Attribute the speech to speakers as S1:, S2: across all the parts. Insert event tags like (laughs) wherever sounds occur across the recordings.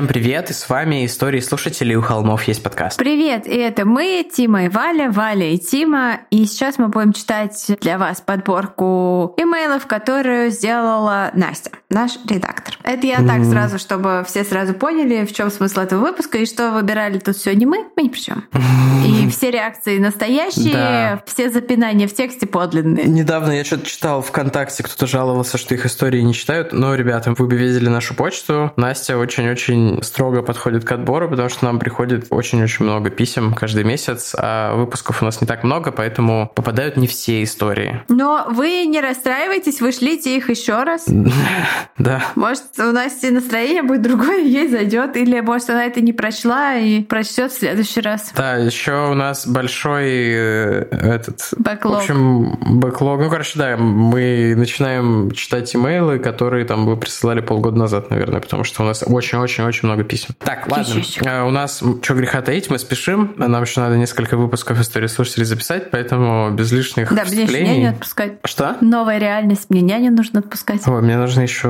S1: Всем привет, и с вами истории слушателей у холмов есть подкаст.
S2: Привет, и это мы, Тима и Валя, Валя и Тима. И сейчас мы будем читать для вас подборку имейлов, которую сделала Настя, наш редактор. Это я так сразу, чтобы все сразу поняли, в чем смысл этого выпуска, и что выбирали тут сегодня мы, мы ни при чем. (laughs) И все реакции настоящие, да. все запинания в тексте подлинные.
S1: Недавно я что-то читал ВКонтакте, кто-то жаловался, что их истории не читают, но, ребята, вы бы видели нашу почту. Настя очень-очень строго подходит к отбору, потому что нам приходит очень-очень много писем каждый месяц, а выпусков у нас не так много, поэтому попадают не все истории.
S2: Но вы не расстраивайтесь, вы шлите их еще раз. (laughs)
S1: Да.
S2: Может, у Насти настроение будет другое, ей зайдет, или может она это не прочла и прочтет в следующий раз.
S1: Да, еще у нас большой э, этот...
S2: Бэклог.
S1: В общем, бэклог. Ну, короче, да, мы начинаем читать имейлы, которые там вы присылали полгода назад, наверное, потому что у нас очень-очень-очень много писем. Так, ладно. Э, у нас, что греха таить, мы спешим. Нам еще надо несколько выпусков истории слушателей записать, поэтому без лишних
S2: Да, мне еще няню отпускать.
S1: Что?
S2: Новая реальность. Мне няню нужно отпускать.
S1: Ой, мне нужно еще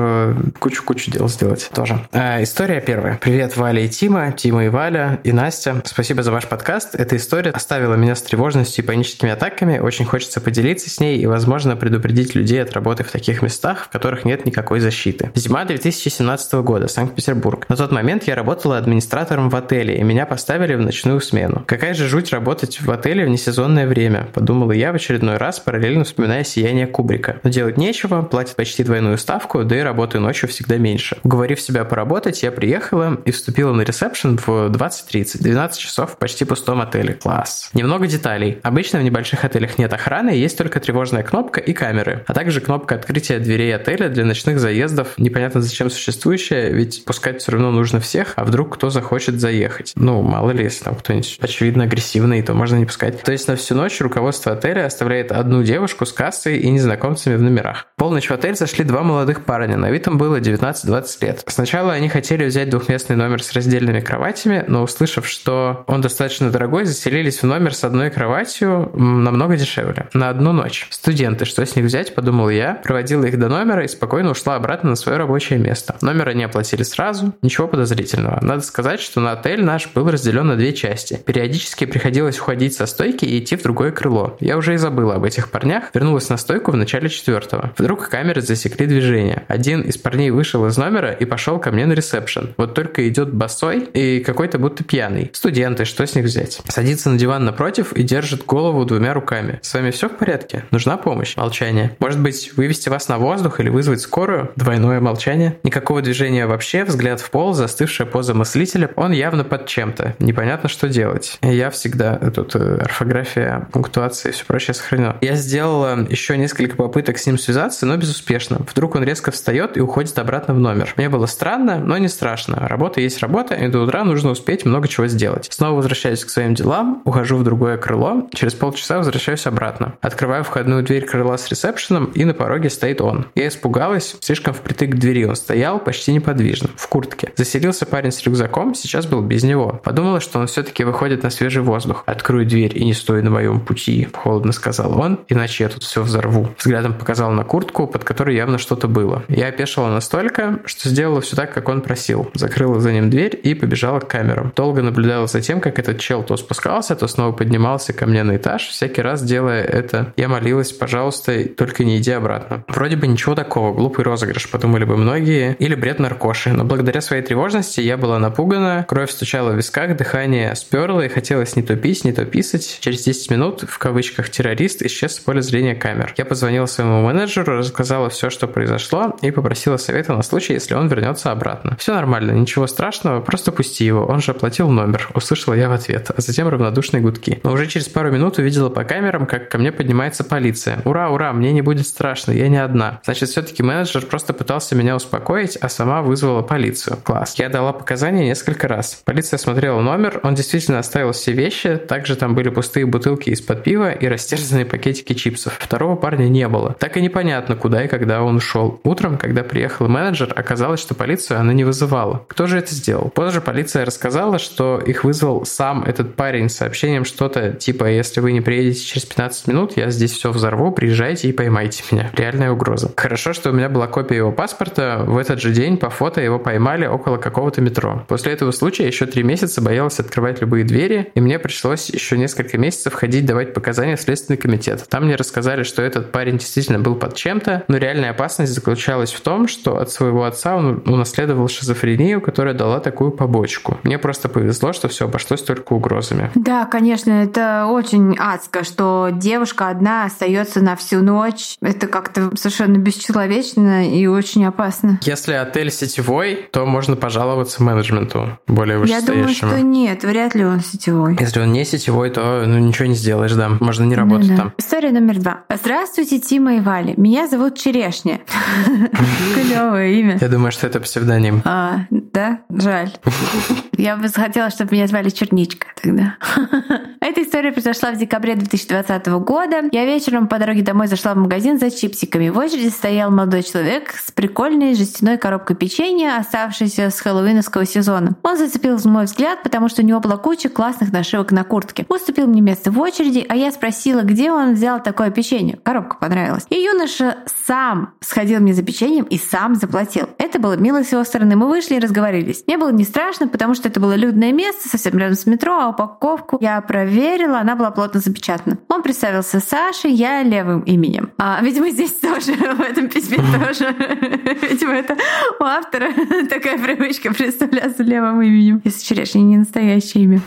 S1: кучу-кучу дел сделать тоже. А, история первая. Привет, Валя и Тима, Тима и Валя и Настя. Спасибо за ваш подкаст. Эта история оставила меня с тревожностью и паническими атаками. Очень хочется поделиться с ней и, возможно, предупредить людей от работы в таких местах, в которых нет никакой защиты. Зима 2017 года, Санкт-Петербург. На тот момент я работала администратором в отеле, и меня поставили в ночную смену. Какая же жуть работать в отеле в несезонное время, подумала я в очередной раз, параллельно вспоминая сияние Кубрика. Но делать нечего, платят почти двойную ставку, да и работы ночью всегда меньше. Уговорив себя поработать, я приехала и вступила на ресепшн в 20.30. 12 часов в почти пустом отеле. Класс. Немного деталей. Обычно в небольших отелях нет охраны, есть только тревожная кнопка и камеры, а также кнопка открытия дверей отеля для ночных заездов, непонятно зачем существующая, ведь пускать все равно нужно всех, а вдруг кто захочет заехать. Ну, мало ли, если там кто-нибудь очевидно агрессивный, то можно не пускать. То есть на всю ночь руководство отеля оставляет одну девушку с кассой и незнакомцами в номерах. полночь в отель зашли два молодых парня, на им было 19-20 лет. Сначала они хотели взять двухместный номер с раздельными кроватями, но услышав, что он достаточно дорогой, заселились в номер с одной кроватью намного дешевле. На одну ночь. Студенты, что с них взять, подумал я, проводила их до номера и спокойно ушла обратно на свое рабочее место. Номер они оплатили сразу, ничего подозрительного. Надо сказать, что на отель наш был разделен на две части. Периодически приходилось уходить со стойки и идти в другое крыло. Я уже и забыла об этих парнях, вернулась на стойку в начале четвертого. Вдруг камеры засекли движение. Один из парней вышел из номера и пошел ко мне на ресепшн. Вот только идет босой и какой-то будто пьяный. Студенты, что с них взять? Садится на диван напротив и держит голову двумя руками. С вами все в порядке? Нужна помощь? Молчание. Может быть, вывести вас на воздух или вызвать скорую? Двойное молчание. Никакого движения вообще, взгляд в пол, застывшая поза мыслителя. Он явно под чем-то. Непонятно, что делать. Я всегда тут э, орфография, пунктуация и все прочее сохраню. Я сделала еще несколько попыток с ним связаться, но безуспешно. Вдруг он резко встает и уходит обратно в номер. Мне было странно, но не страшно. Работа есть работа, и до утра нужно успеть много чего сделать. Снова возвращаюсь к своим делам, ухожу в другое крыло, через полчаса возвращаюсь обратно. Открываю входную дверь крыла с ресепшеном, и на пороге стоит он. Я испугалась, слишком впритык к двери он стоял, почти неподвижно, в куртке. Заселился парень с рюкзаком, сейчас был без него. Подумала, что он все-таки выходит на свежий воздух. Открою дверь и не стой на моем пути, холодно сказал он, иначе я тут все взорву. Взглядом показал на куртку, под которой явно что-то было. Опешила настолько, что сделала все так, как он просил. Закрыла за ним дверь и побежала к камерам. Долго наблюдала за тем, как этот чел то спускался, то снова поднимался ко мне на этаж, всякий раз делая это. Я молилась, пожалуйста, только не иди обратно. Вроде бы ничего такого, глупый розыгрыш, подумали бы многие, или бред наркоши. Но благодаря своей тревожности я была напугана, кровь стучала в висках, дыхание сперло и хотелось не то пить, не то писать. Через 10 минут, в кавычках, террорист исчез с поля зрения камер. Я позвонила своему менеджеру, рассказала все, что произошло, и попросила совета на случай, если он вернется обратно. Все нормально, ничего страшного, просто пусти его, он же оплатил номер, услышала я в ответ, а затем равнодушные гудки. Но уже через пару минут увидела по камерам, как ко мне поднимается полиция. Ура, ура, мне не будет страшно, я не одна. Значит, все-таки менеджер просто пытался меня успокоить, а сама вызвала полицию. Класс. Я дала показания несколько раз. Полиция смотрела номер, он действительно оставил все вещи, также там были пустые бутылки из-под пива и растерзанные пакетики чипсов. Второго парня не было. Так и непонятно, куда и когда он ушел. Утром, когда приехал менеджер, оказалось, что полицию она не вызывала. Кто же это сделал? Позже полиция рассказала, что их вызвал сам этот парень с сообщением что-то типа «Если вы не приедете через 15 минут, я здесь все взорву, приезжайте и поймайте меня». Реальная угроза. Хорошо, что у меня была копия его паспорта. В этот же день по фото его поймали около какого-то метро. После этого случая еще три месяца боялась открывать любые двери, и мне пришлось еще несколько месяцев ходить давать показания в Следственный комитет. Там мне рассказали, что этот парень действительно был под чем-то, но реальная опасность заключалась в том, что от своего отца он унаследовал шизофрению, которая дала такую побочку. Мне просто повезло, что все обошлось только угрозами.
S2: Да, конечно, это очень адско, что девушка одна остается на всю ночь. Это как-то совершенно бесчеловечно и очень опасно.
S1: Если отель сетевой, то можно пожаловаться менеджменту более вышестоящему.
S2: Я думаю, что нет, вряд ли он сетевой.
S1: Если он не сетевой, то ну, ничего не сделаешь, да. Можно не работать ну, да. там.
S2: История номер два. Здравствуйте, Тима и Валя. Меня зовут Черешня. (laughs) Клевое имя.
S1: Я думаю, что это псевдоним.
S2: А, да? Жаль. (laughs) Я бы хотела, чтобы меня звали Черничка тогда. (laughs) Эта история произошла в декабре 2020 года. Я вечером по дороге домой зашла в магазин за чипсиками. В очереди стоял молодой человек с прикольной жестяной коробкой печенья, оставшейся с хэллоуиновского сезона. Он зацепил мой взгляд, потому что у него была куча классных нашивок на куртке. Уступил мне место в очереди, а я спросила, где он взял такое печенье. Коробка понравилась. И юноша сам сходил мне за печеньем и сам заплатил. Это было мило с его стороны. Мы вышли и разговорились. Мне было не страшно, потому что это было людное место, совсем рядом с метро, а упаковку я проверила, она была плотно запечатана. Он представился Сашей, я левым именем. А, видимо, здесь тоже, (laughs) в этом письме (laughs) тоже. Видимо, это у автора (laughs) такая привычка представляться левым именем. Если черешня не настоящее имя.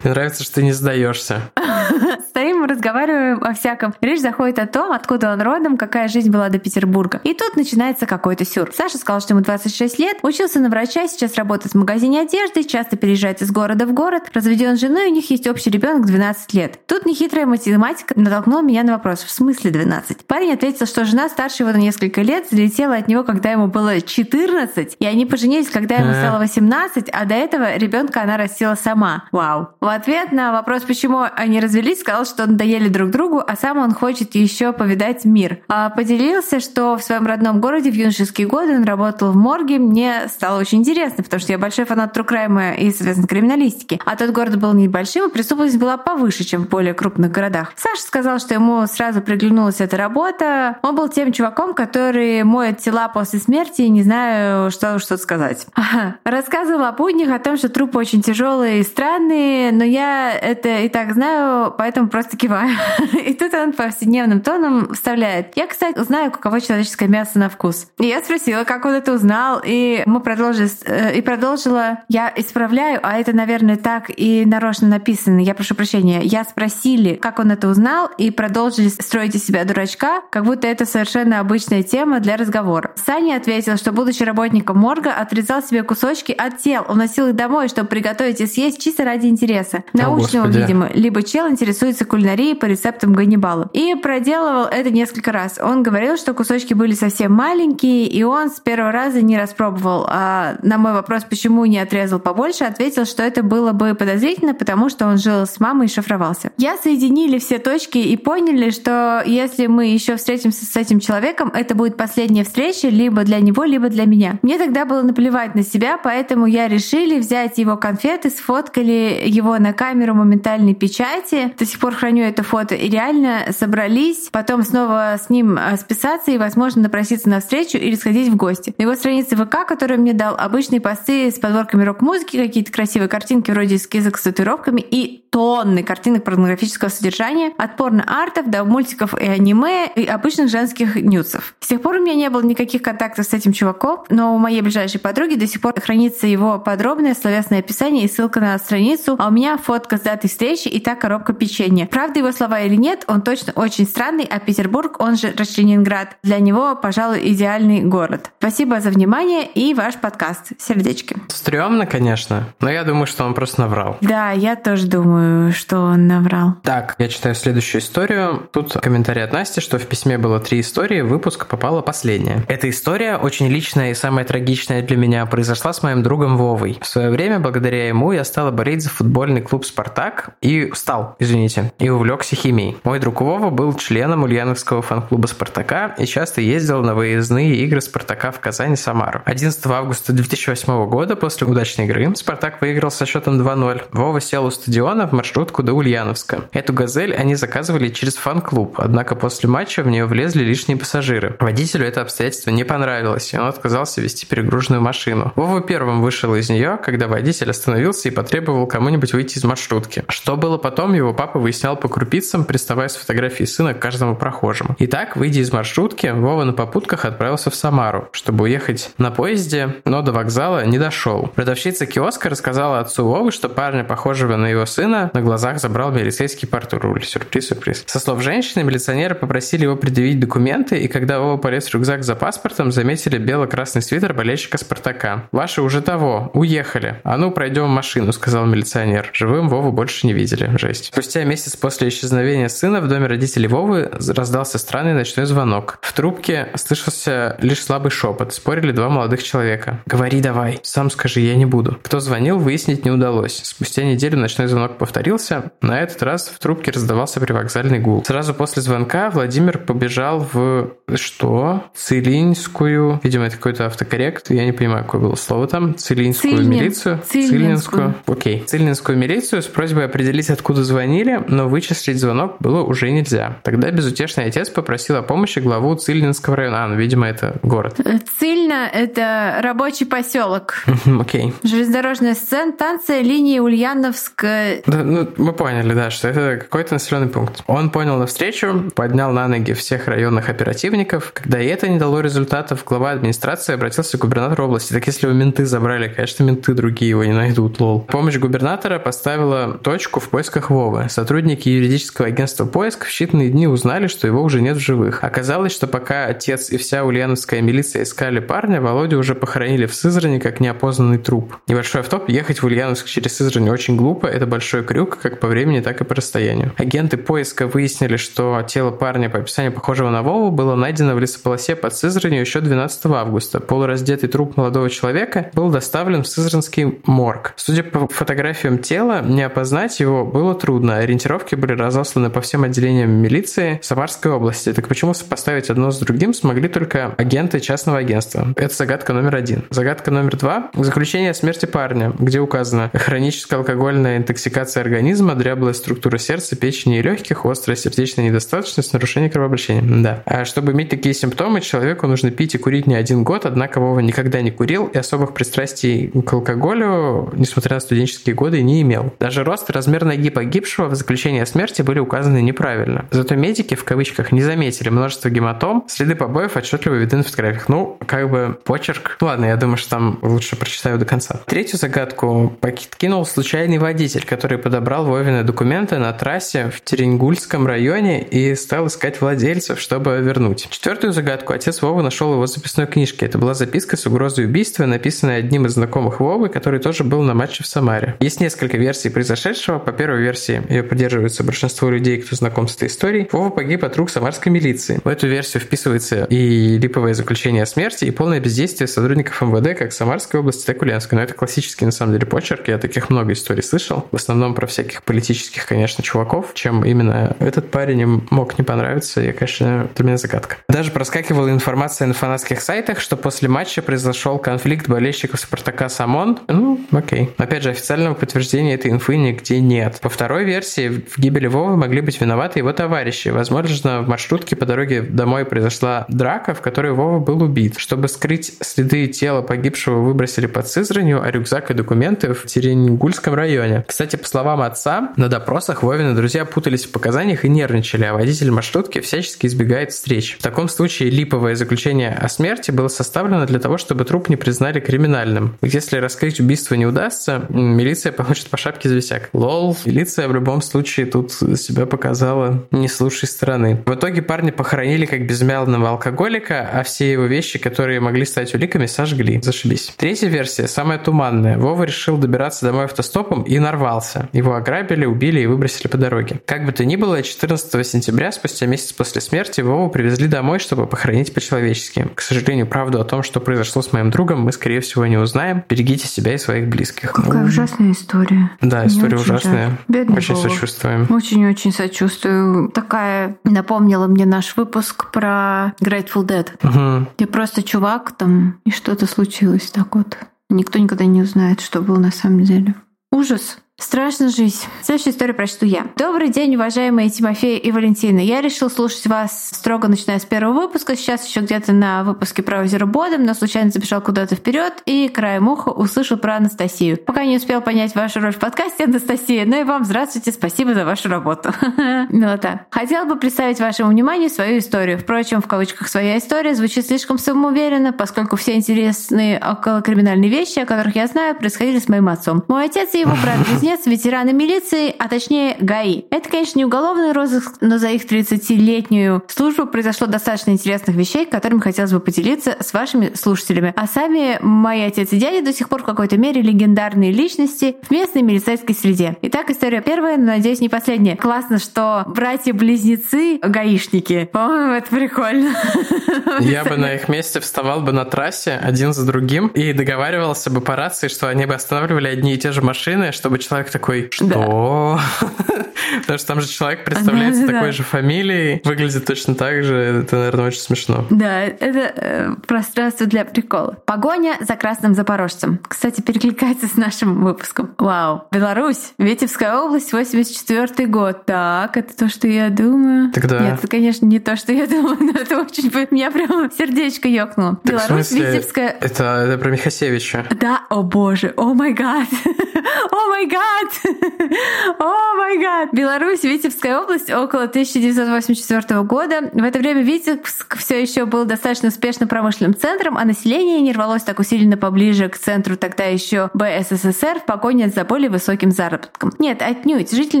S1: Мне нравится, что ты не сдаешься. (laughs)
S2: Стоим, разговариваем о всяком. Речь заходит о том, откуда он родом, какая жизнь была до Петербурга. И тут начинается какой-то сюр. Саша сказал, что ему 26 лет, учился на врача, сейчас работает в магазине одежды, часто переезжает из города в город, разведен с женой, у них есть общий ребенок 12 лет. Тут нехитрая математика натолкнула меня на вопрос, в смысле 12? Парень ответил, что жена старше его на несколько лет, залетела от него, когда ему было 14, и они поженились, когда ему стало 18, а до этого ребенка она растила сама. Вау. В ответ на вопрос, почему они развелись, сказал, что надоели друг другу, а сам он хочет еще повидать мир. А поделился, что в своем родном городе в юношеские годы он работал в морге. Мне стало очень интересно, потому что я большой фанат Трукрайма и, соответственно, криминалистики. А тот город был небольшим, и преступность была повыше, чем в более крупных городах. Саша сказал, что ему сразу приглянулась эта работа. Он был тем чуваком, который моет тела после смерти, и не знаю, что что сказать. (laughs) Рассказывал о буднях, о том, что трупы очень тяжелые и странные, но я это и так знаю, поэтому просто киваю. (laughs) И тут он повседневным тоном вставляет. Я, кстати, знаю, каково человеческое мясо на вкус. И я спросила, как он это узнал, и мы продолжили, э, и продолжила. Я исправляю, а это, наверное, так и нарочно написано. Я прошу прощения. Я спросили, как он это узнал, и продолжили строить из себя дурачка, как будто это совершенно обычная тема для разговора. Саня ответил, что, будучи работником морга, отрезал себе кусочки от тел, уносил их домой, чтобы приготовить и съесть чисто ради интереса. Научного, О, видимо. Либо чел интересуется кулинарией по рецептам Ганнибала. И проделывал это несколько раз. Он говорил, что кусочки были совсем маленькие, и он с первого раза не распробовал. А на мой вопрос, почему не отрезал побольше, ответил, что это было бы подозрительно, потому что он жил с мамой и шифровался. Я соединили все точки и поняли, что если мы еще встретимся с этим человеком, это будет последняя встреча либо для него, либо для меня. Мне тогда было наплевать на себя, поэтому я решили взять его конфеты, сфоткали его на камеру моментальной печати. До сих пор храню это фото. И реально собрались потом снова с ним а, списаться и, возможно, напроситься на встречу или сходить в гости. На его странице ВК, который мне дал, обычные посты с подборками рок-музыки, какие-то красивые картинки вроде эскизок с татуировками и тонны картинок порнографического содержания, от порно-артов до мультиков и аниме и обычных женских нюцев. С тех пор у меня не было никаких контактов с этим чуваком, но у моей ближайшей подруги до сих пор хранится его подробное словесное описание и ссылка на страницу, а у меня фотка с датой встречи и та коробка печенья. Правда его слова или нет, он точно очень странный, а Петербург, он же Ленинград, для него, пожалуй, идеальный город. Спасибо за внимание и ваш подкаст. Сердечки.
S1: Стремно, конечно, но я думаю, что он просто наврал.
S2: Да, я тоже думаю что он наврал.
S1: Так, я читаю следующую историю. Тут комментарий от Насти, что в письме было три истории, в выпуск попала последняя. Эта история, очень личная и самая трагичная для меня, произошла с моим другом Вовой. В свое время, благодаря ему, я стала болеть за футбольный клуб «Спартак» и стал, извините. И увлекся химией. Мой друг Вова был членом Ульяновского фан-клуба «Спартака» и часто ездил на выездные игры «Спартака» в Казань и Самару. 11 августа 2008 года после удачной игры «Спартак» выиграл со счетом 2-0. Вова сел у стадиона в маршрутку до Ульяновска. Эту «Газель» они заказывали через фан-клуб, однако после матча в нее влезли лишние пассажиры. Водителю это обстоятельство не понравилось, и он отказался вести перегруженную машину. Вова первым вышел из нее, когда водитель остановился и потребовал кому-нибудь выйти из маршрутки. Что было потом, его папа выяснял по крупицам, приставая с фотографией сына к каждому прохожему. Итак, выйдя из маршрутки, Вова на попутках отправился в Самару, чтобы уехать на поезде, но до вокзала не дошел. Продавщица киоска рассказала отцу Вовы, что парня, похожего на его сына, на глазах забрал милицейский патруль. Сюрприз, сюрприз. Со слов женщины, милиционеры попросили его предъявить документы, и когда Вова полез в рюкзак за паспортом, заметили бело-красный свитер болельщика Спартака. «Ваши уже того, уехали. А ну, пройдем машину», — сказал милиционер. Живым Вову больше не видели. Жесть. Спустя месяц после исчезновения сына в доме родителей Вовы раздался странный ночной звонок. В трубке слышался лишь слабый шепот. Спорили два молодых человека. «Говори давай. Сам скажи, я не буду». Кто звонил, выяснить не удалось. Спустя неделю ночной звонок повторился. На этот раз в трубке раздавался привокзальный гул. Сразу после звонка Владимир побежал в... Что? Целинскую... Видимо, это какой-то автокоррект. Я не понимаю, какое было слово там. Целинскую
S2: Цильнин.
S1: милицию.
S2: Цильнинскую.
S1: Окей. Цильнинскую милицию с просьбой определить, откуда звонили, но вычислить звонок было уже нельзя. Тогда безутешный отец попросил о помощи главу Цильнинского района. А, ну, видимо, это город.
S2: Цильно — это рабочий поселок.
S1: Окей.
S2: Железнодорожная станция линии Ульяновск.
S1: Да, ну, мы поняли, да, что это какой-то населенный пункт. Он понял навстречу, поднял на ноги всех районных оперативников. Когда и это не дало результатов, глава администрации обратился к губернатору области. Так если его менты забрали, конечно, менты другие его не найдут, лол. Помощь губернатора поставила точку в поисках Вовы. Сотрудники юридического агентства «Поиск» в считанные дни узнали, что его уже нет в живых. Оказалось, что пока отец и вся ульяновская милиция искали парня, Володю уже похоронили в Сызрани как неопознанный труп. Небольшой автоп ехать в Ульяновск через Сызрань очень глупо, это большой крюк как по времени, так и по расстоянию. Агенты поиска выяснили, что тело парня по описанию похожего на Вову было найдено в лесополосе под Сызранью еще 12 августа. Полураздетый труп молодого человека был доставлен в Сызранский морг. Судя по фотографиям тела, не опознать его было трудно. Ориентировки были разосланы по всем отделениям милиции Самарской области. Так почему сопоставить одно с другим смогли только агенты частного агентства? Это загадка номер один. Загадка номер два. Заключение о смерти парня, где указано хроническая алкогольная интоксикация организма, дряблая структура сердца, печени и легких, острая сердечная недостаточность, нарушение кровообращения. Да. А чтобы иметь такие симптомы, человеку нужно пить и курить не один год, однако Вова никогда не курил и особых пристрастий к алкоголю, несмотря на студенческие годы, не имел. Даже рост и размер ноги погибшего в заключении о смерти были указаны неправильно. Зато медики, в кавычках, не заметили множество гематом, следы побоев отчетливо видны на фотографиях. Ну, как бы почерк. Ладно, я думаю, что там лучше прочитаю до конца. Третью загадку подкинул случайный водитель, который подобрал Вовины документы на трассе в Теренгульском районе и стал искать владельцев, чтобы вернуть. Четвертую загадку отец Вовы нашел его записной книжке. Это была записка с угрозой убийства, написанная одним из знакомых Вовы, который тоже был на матче в Самаре. Есть несколько версий произошедшего. По первой версии ее поддерживается большинство людей, кто знаком с этой историей. Вова погиб от рук самарской милиции. В эту версию вписывается и липовое заключение о смерти, и полное бездействие сотрудников МВД как Самарской области, так и Ульяновской. Но это классический, на самом деле, почерк. Я таких много историй слышал. В основном про всяких политических, конечно, чуваков. Чем именно этот парень им мог не понравиться, я, конечно, для меня загадка. Даже проскакивала информация на фанатских сайтах, что после матча произошел конфликт болельщиков Спартака с ОМОН. Ну, окей. Опять же, официального подтверждения этой инфы нигде нет. По второй версии, в гибели Вовы могли быть виноваты его товарищи. Возможно, в маршрутке по дороге домой произошла драка, в которой Вова был убит. Чтобы скрыть следы тела погибшего, выбросили под Сызранью, а рюкзак и документы в Теренгульском районе. Кстати, по словам отца, на допросах Вовины друзья путались в показаниях и нервничали, а водитель маршрутки всячески избегает встреч. В таком случае липовое заключение о смерти было составлено для того, чтобы труп не признали криминальным. Если раскрыть убийство не удастся, милиция получит по шапке за висяк. Лол, милиция в любом случае тут себя показала не с лучшей стороны. В итоге парня похоронили как безмялого алкоголика, а все его вещи, которые могли стать уликами, сожгли. Зашибись. Третья версия, самая туманная. Вова решил добираться домой автостопом и нарвался. Его ограбили, убили и выбросили по дороге. Как бы то ни было, 14 сентября, спустя месяц после смерти, Вову привезли домой, чтобы похоронить по-человечески. К сожалению, правду о том, что произошло с моим другом, мы, скорее всего, не узнаем. Берегите себя и своих близких.
S2: Какая ужасная история.
S1: Да, история ужасная.
S2: Бедный
S1: Очень
S2: Вова.
S1: сочувствуем.
S2: Очень-очень сочувствую. Такая напомнила мне наш выпуск про Grateful Dead.
S1: Угу.
S2: Где просто чувак там, и что-то случилось так вот. Никто никогда не узнает, что было на самом деле. Ужас. Страшно жить. Следующую историю прочту я. Добрый день, уважаемые Тимофей и Валентина. Я решил слушать вас строго начиная с первого выпуска. Сейчас еще где-то на выпуске про озеро Бодом, но случайно забежал куда-то вперед и краем уха услышал про Анастасию. Пока не успел понять вашу роль в подкасте, Анастасия. Ну и вам здравствуйте, спасибо за вашу работу. (laughs) Милота. Хотела бы представить вашему вниманию свою историю. Впрочем, в кавычках «своя история» звучит слишком самоуверенно, поскольку все интересные околокриминальные вещи, о которых я знаю, происходили с моим отцом. Мой отец и его брат (laughs) близнец ветераны милиции, а точнее ГАИ. Это, конечно, не уголовный розыск, но за их 30-летнюю службу произошло достаточно интересных вещей, которыми хотелось бы поделиться с вашими слушателями. А сами мои отец и дядя до сих пор в какой-то мере легендарные личности в местной милицейской среде. Итак, история первая, но, надеюсь, не последняя. Классно, что братья-близнецы гаишники. По-моему, это прикольно. (laughs)
S1: Я бы на их месте вставал бы на трассе один за другим и договаривался бы по рации, что они бы останавливали одни и те же машины, чтобы человек человек такой, что? (laughs) Потому что там же человек представляется такой же фамилией, выглядит точно так же. Это, наверное, очень смешно.
S2: Да, это э, пространство для прикола. Погоня за красным запорожцем. Кстати, перекликается с нашим выпуском. Вау. Беларусь, Витебская область, 84 год. Так, это то, что я думаю.
S1: Тогда...
S2: Нет, это, конечно, не то, что я думаю, но это очень... Меня прямо сердечко ёкнуло.
S1: Так,
S2: Беларусь,
S1: смысле,
S2: Витебская...
S1: Это, это про Михасевича.
S2: Да, о боже, о май гад. (laughs) О май гад! (laughs) О май гад! Беларусь, Витебская область, около 1984 года. В это время Витебск все еще был достаточно успешным промышленным центром, а население не рвалось так усиленно поближе к центру тогда еще БССР в погоне за более высоким заработком. Нет, отнюдь. Жители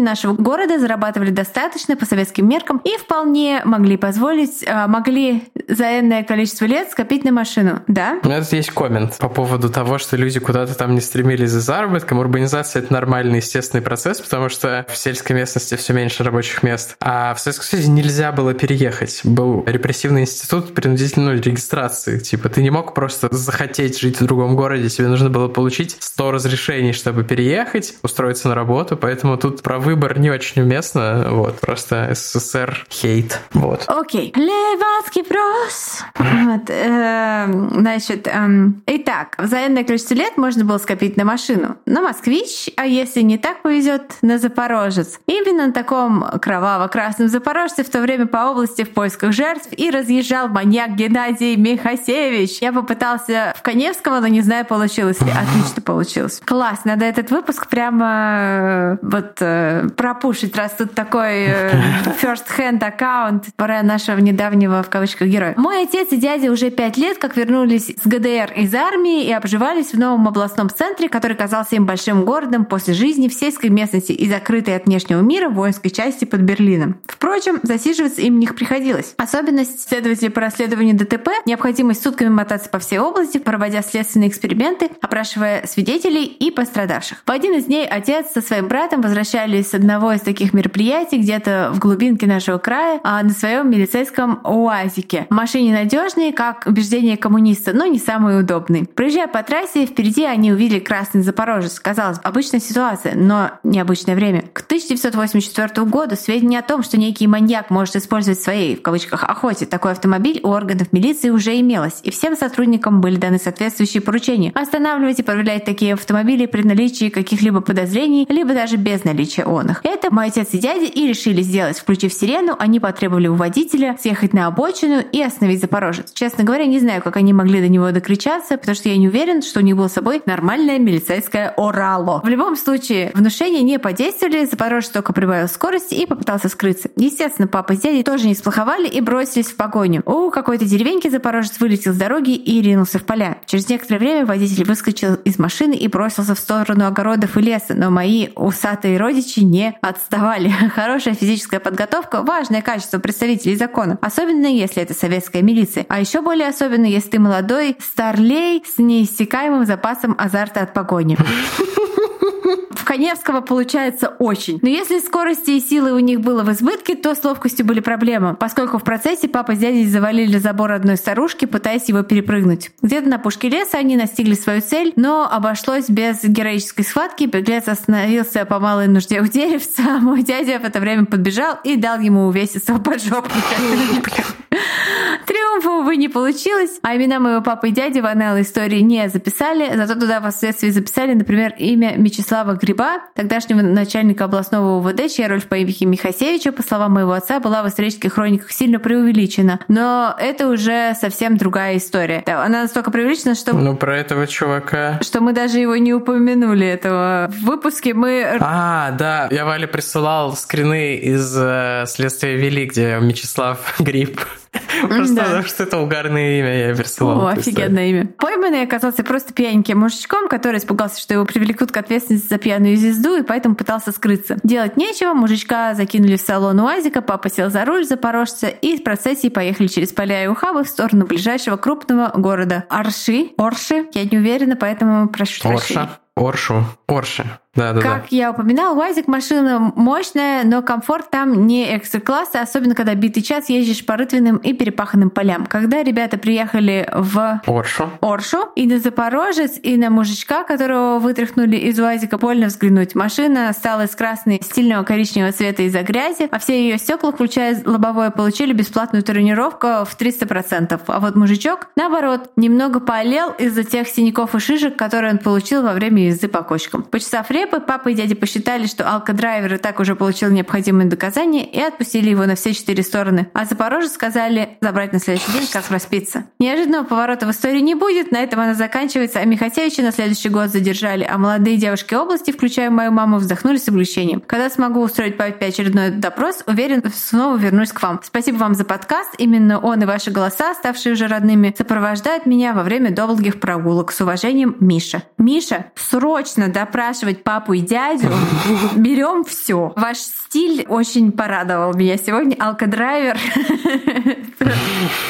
S2: нашего города зарабатывали достаточно по советским меркам и вполне могли позволить, а, могли за энное количество лет скопить на машину. Да?
S1: У меня тут есть коммент по поводу того, что люди куда-то там не стремились за заработком. Урбанизация — это нормальный, естественный процесс, потому что в сельской местности все меньше рабочих мест. А в Советском Союзе нельзя было переехать. Был репрессивный институт принудительной регистрации. Типа ты не мог просто захотеть жить в другом городе, тебе нужно было получить 100 разрешений, чтобы переехать, устроиться на работу, поэтому тут про выбор не очень уместно. Вот, просто СССР хейт. Вот.
S2: Окей. Левацкий прос. Вот, эм, значит, эм, итак, за энное количество лет можно было скопить на машину. На москвич, а если не так повезет, на запорожец. Именно на таком кроваво-красном запорожце в то время по области в поисках жертв и разъезжал маньяк Геннадий Михасевич. Я попытался в Коневского, но не знаю, получилось ли. Отлично получилось. Класс, надо этот выпуск прямо э, вот э, пропушить, раз тут такой э, (laughs) first-hand аккаунт про нашего недавнего в кавычках героя. Мой отец и дядя уже пять лет как вернулись с ГДР из армии и обживались в новом областном центре, который казался им большим городом после жизни в сельской местности и закрытой от внешнего мира воинской части под Берлином. Впрочем, засиживаться им не приходилось. Особенность следователей по расследованию ДТП — необходимость сутками мотаться по всей области, проводя следственные эксперименты, опрашивая свидетелей и пострадавших. В один из дней отец со своим братом возвращались с одного из таких мероприятий где-то в глубинке нашего края а на своем милицейском УАЗике. Машине надежные, как убеждение коммуниста, но не самый удобный. Проезжая по трассе, впереди они увидели красный Запорожец. Казалось, обычная ситуация, но необычное время. К 1984 году сведения о том, что некий маньяк может использовать в своей, в кавычках, охоте такой автомобиль у органов милиции уже имелось, и всем сотрудникам были даны соответствующие поручения останавливать и проверять такие автомобили при наличии каких-либо подозрений, либо даже без наличия он их. Это мой отец и дядя и решили сделать. Включив сирену, они потребовали у водителя съехать на обочину и остановить Запорожец. Честно говоря, не знаю, как они могли до него докричаться, потому что я не уверен, что у них было с собой нормальное милицейское орало. В любом случае, внушения не подействовали, Запорожец только прибавил скорости и попытался скрыться. Естественно, папа с дядей тоже не сплоховали и бросились в погоню. У какой-то деревеньки Запорожец вылетел с дороги и ринулся в поля. Через некоторое время водитель выскочил из машины и бросился в сторону огородов и леса, но мои усатые родичи не отставали. (laughs) Хорошая физическая подготовка – важное качество представителей закона, особенно если это советская милиция. А еще более особенно, если ты молодой старлей с неиссякаемым запасом азарта от погони. (laughs) Коневского получается очень. Но если скорости и силы у них было в избытке, то с ловкостью были проблемы, поскольку в процессе папа с дядей завалили забор одной старушки, пытаясь его перепрыгнуть. Где-то на пушке леса они настигли свою цель, но обошлось без героической схватки. Беглец остановился по малой нужде у деревца, а мой дядя в это время подбежал и дал ему увесистого поджопника. (laughs) (laughs) Триумфа, увы, не получилось, а имена моего папы и дяди в аналы истории не записали, зато туда впоследствии записали, например, имя Мечислава Гриба, тогдашнего начальника областного УВД, чья роль в поимке Михасевича, по словам моего отца, была в исторических хрониках сильно преувеличена. Но это уже совсем другая история. Она настолько преувеличена, что...
S1: Ну, про этого чувака...
S2: Что мы даже его не упомянули, этого в выпуске. Мы...
S1: А, да, я Вале присылал скрины из э, «Следствия вели», где Мечислав (laughs) Гриб Просто да. потому что это угарное имя, я присылал.
S2: О, офигенное имя. Пойманный оказался просто пьяненьким мужичком, который испугался, что его привлекут к ответственности за пьяную звезду, и поэтому пытался скрыться. Делать нечего, мужичка закинули в салон УАЗика, папа сел за руль запорожца, и в процессе поехали через поля и ухабы в сторону ближайшего крупного города. Арши, Орши, я не уверена, поэтому прошу.
S1: Орша. Оршу. Орше. Да, да,
S2: как да. я упоминал, УАЗик машина мощная, но комфорт там не экстра-класса, особенно когда битый час ездишь по рытвенным и перепаханным полям. Когда ребята приехали в
S1: Оршу,
S2: Оршу и на Запорожец, и на мужичка, которого вытряхнули из УАЗика, больно взглянуть. Машина стала из красной стильного коричневого цвета из-за грязи, а все ее стекла, включая лобовое, получили бесплатную тренировку в 300%. А вот мужичок, наоборот, немного поолел из-за тех синяков и шишек, которые он получил во время езды по кочкам. Почесав репы, папа и дядя посчитали, что алкодрайвер и так уже получил необходимые доказания и отпустили его на все четыре стороны. А Запорожец сказали забрать на следующий день, как распиться. Неожиданного поворота в истории не будет, на этом она заканчивается, а Михасевича на следующий год задержали, а молодые девушки области, включая мою маму, вздохнули с облегчением. Когда смогу устроить папе очередной допрос, уверен, снова вернусь к вам. Спасибо вам за подкаст. Именно он и ваши голоса, ставшие уже родными, сопровождают меня во время долгих прогулок. С уважением, Миша. Миша, срочно допрашивать папу и дядю. Берем все. Ваш стиль очень порадовал меня сегодня. Алкодрайвер.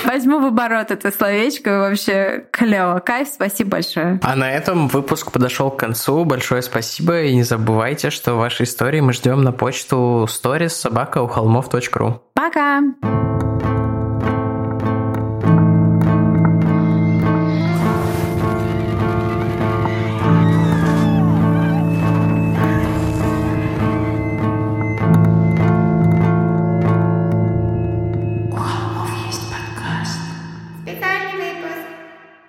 S2: Возьму в оборот это словечко. Вообще клево. Кайф, спасибо большое.
S1: А на этом выпуск подошел к концу. Большое спасибо. И не забывайте, что ваши истории мы ждем на почту stories собака у холмов.ру.
S2: Пока!